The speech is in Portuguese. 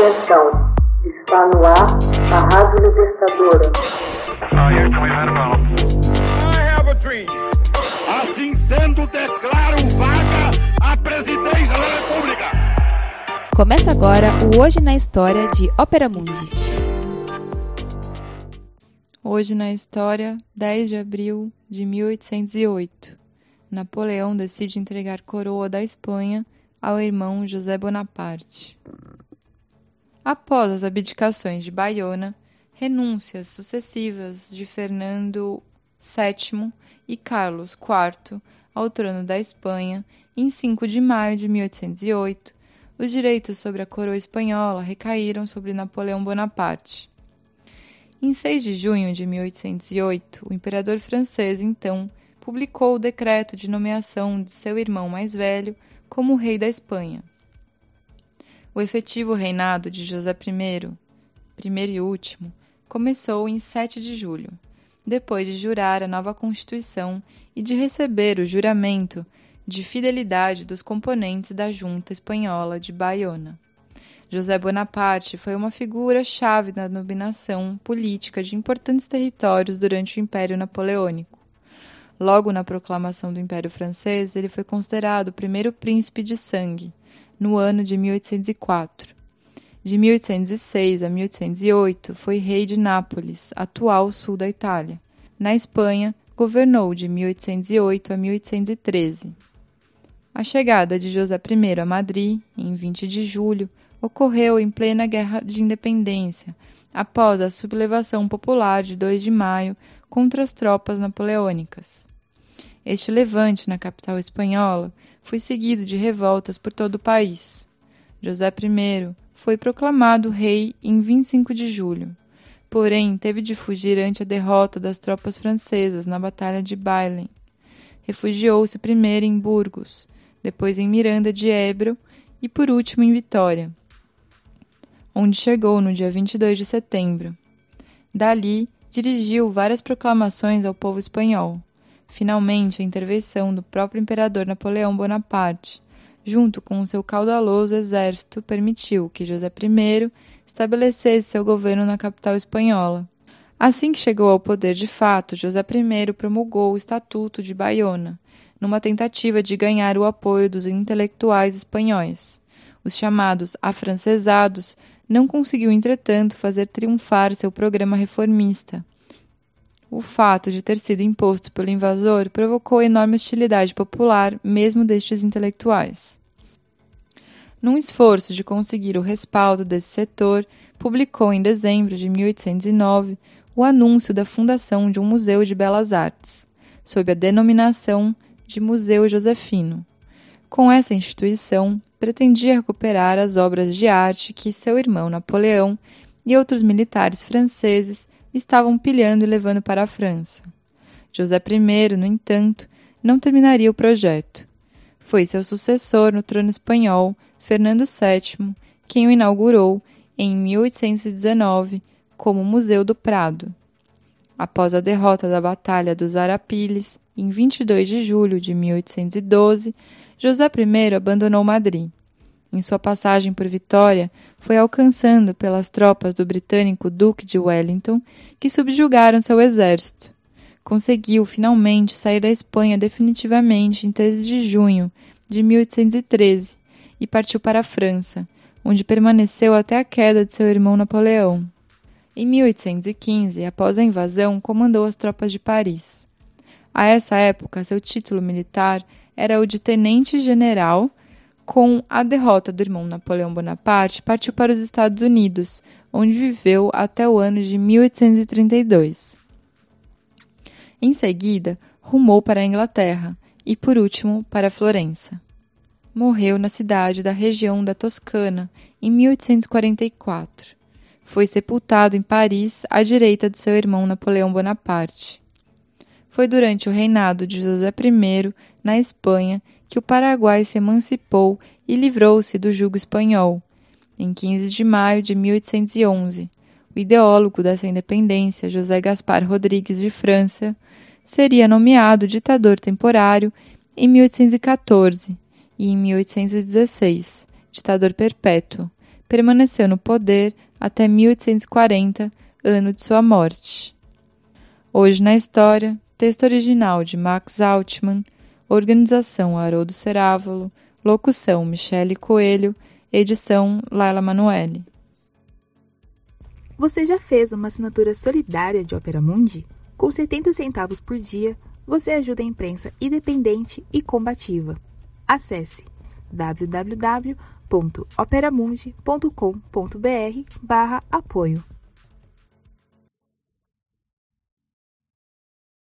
Atenção, está no ar a Rádio Libertadora. Assim sendo, declaro vaga a presidência da República. Começa agora o Hoje na História de Ópera Mundi. Hoje na história, 10 de abril de 1808. Napoleão decide entregar coroa da Espanha ao irmão José Bonaparte. Após as abdicações de Baiona, renúncias sucessivas de Fernando VII e Carlos IV ao trono da Espanha, em 5 de maio de 1808, os direitos sobre a coroa espanhola recaíram sobre Napoleão Bonaparte. Em 6 de junho de 1808, o imperador francês, então, publicou o decreto de nomeação de seu irmão mais velho como rei da Espanha. O efetivo reinado de José I, primeiro e último, começou em 7 de julho, depois de jurar a nova Constituição e de receber o juramento de fidelidade dos componentes da Junta Espanhola de Baiona. José Bonaparte foi uma figura-chave na dominação política de importantes territórios durante o Império Napoleônico. Logo na proclamação do Império Francês, ele foi considerado o primeiro príncipe de sangue, no ano de 1804. De 1806 a 1808, foi rei de Nápoles, atual sul da Itália. Na Espanha, governou de 1808 a 1813. A chegada de José I a Madrid, em 20 de julho, ocorreu em plena Guerra de Independência, após a sublevação popular de 2 de maio contra as tropas napoleônicas. Este levante na capital espanhola foi seguido de revoltas por todo o país. José I foi proclamado rei em 25 de julho, porém teve de fugir ante a derrota das tropas francesas na Batalha de Bailen. Refugiou-se primeiro em Burgos, depois em Miranda de Ebro e por último em Vitória, onde chegou no dia 22 de setembro. Dali, dirigiu várias proclamações ao povo espanhol. Finalmente, a intervenção do próprio imperador Napoleão Bonaparte, junto com o seu caudaloso exército, permitiu que José I estabelecesse seu governo na capital espanhola. Assim que chegou ao poder de fato, José I promulgou o Estatuto de Baiona, numa tentativa de ganhar o apoio dos intelectuais espanhóis. Os chamados afrancesados não conseguiu, entretanto, fazer triunfar seu programa reformista. O fato de ter sido imposto pelo invasor provocou enorme hostilidade popular, mesmo destes intelectuais. Num esforço de conseguir o respaldo desse setor, publicou em dezembro de 1809 o anúncio da fundação de um Museu de Belas Artes, sob a denominação de Museu Josefino. Com essa instituição, pretendia recuperar as obras de arte que seu irmão Napoleão e outros militares franceses estavam pilhando e levando para a França. José I, no entanto, não terminaria o projeto. Foi seu sucessor no trono espanhol, Fernando VII, quem o inaugurou em 1819 como Museu do Prado. Após a derrota da Batalha dos Arapiles, em 22 de julho de 1812, José I abandonou Madrid. Em sua passagem por Vitória, foi alcançando pelas tropas do britânico Duque de Wellington, que subjugaram seu exército. Conseguiu finalmente sair da Espanha definitivamente em 13 de junho de 1813 e partiu para a França, onde permaneceu até a queda de seu irmão Napoleão. Em 1815, após a invasão, comandou as tropas de Paris. A essa época, seu título militar era o de tenente-general com a derrota do irmão Napoleão Bonaparte, partiu para os Estados Unidos, onde viveu até o ano de 1832. Em seguida, rumou para a Inglaterra e, por último, para Florença. Morreu na cidade da região da Toscana em 1844. Foi sepultado em Paris à direita de seu irmão Napoleão Bonaparte. Foi durante o reinado de José I, na Espanha, que o Paraguai se emancipou e livrou-se do jugo espanhol. Em 15 de maio de 1811, o ideólogo dessa independência, José Gaspar Rodrigues de França, seria nomeado ditador temporário em 1814 e em 1816, ditador perpétuo, permaneceu no poder até 1840, ano de sua morte. Hoje na História, texto original de Max Altman, organização Haroldo Cerávolo, locução Michele Coelho, edição Laila Manoeli. Você já fez uma assinatura solidária de Opera Mundi? Com 70 centavos por dia, você ajuda a imprensa independente e combativa. Acesse www.operamundi.com.br/apoio.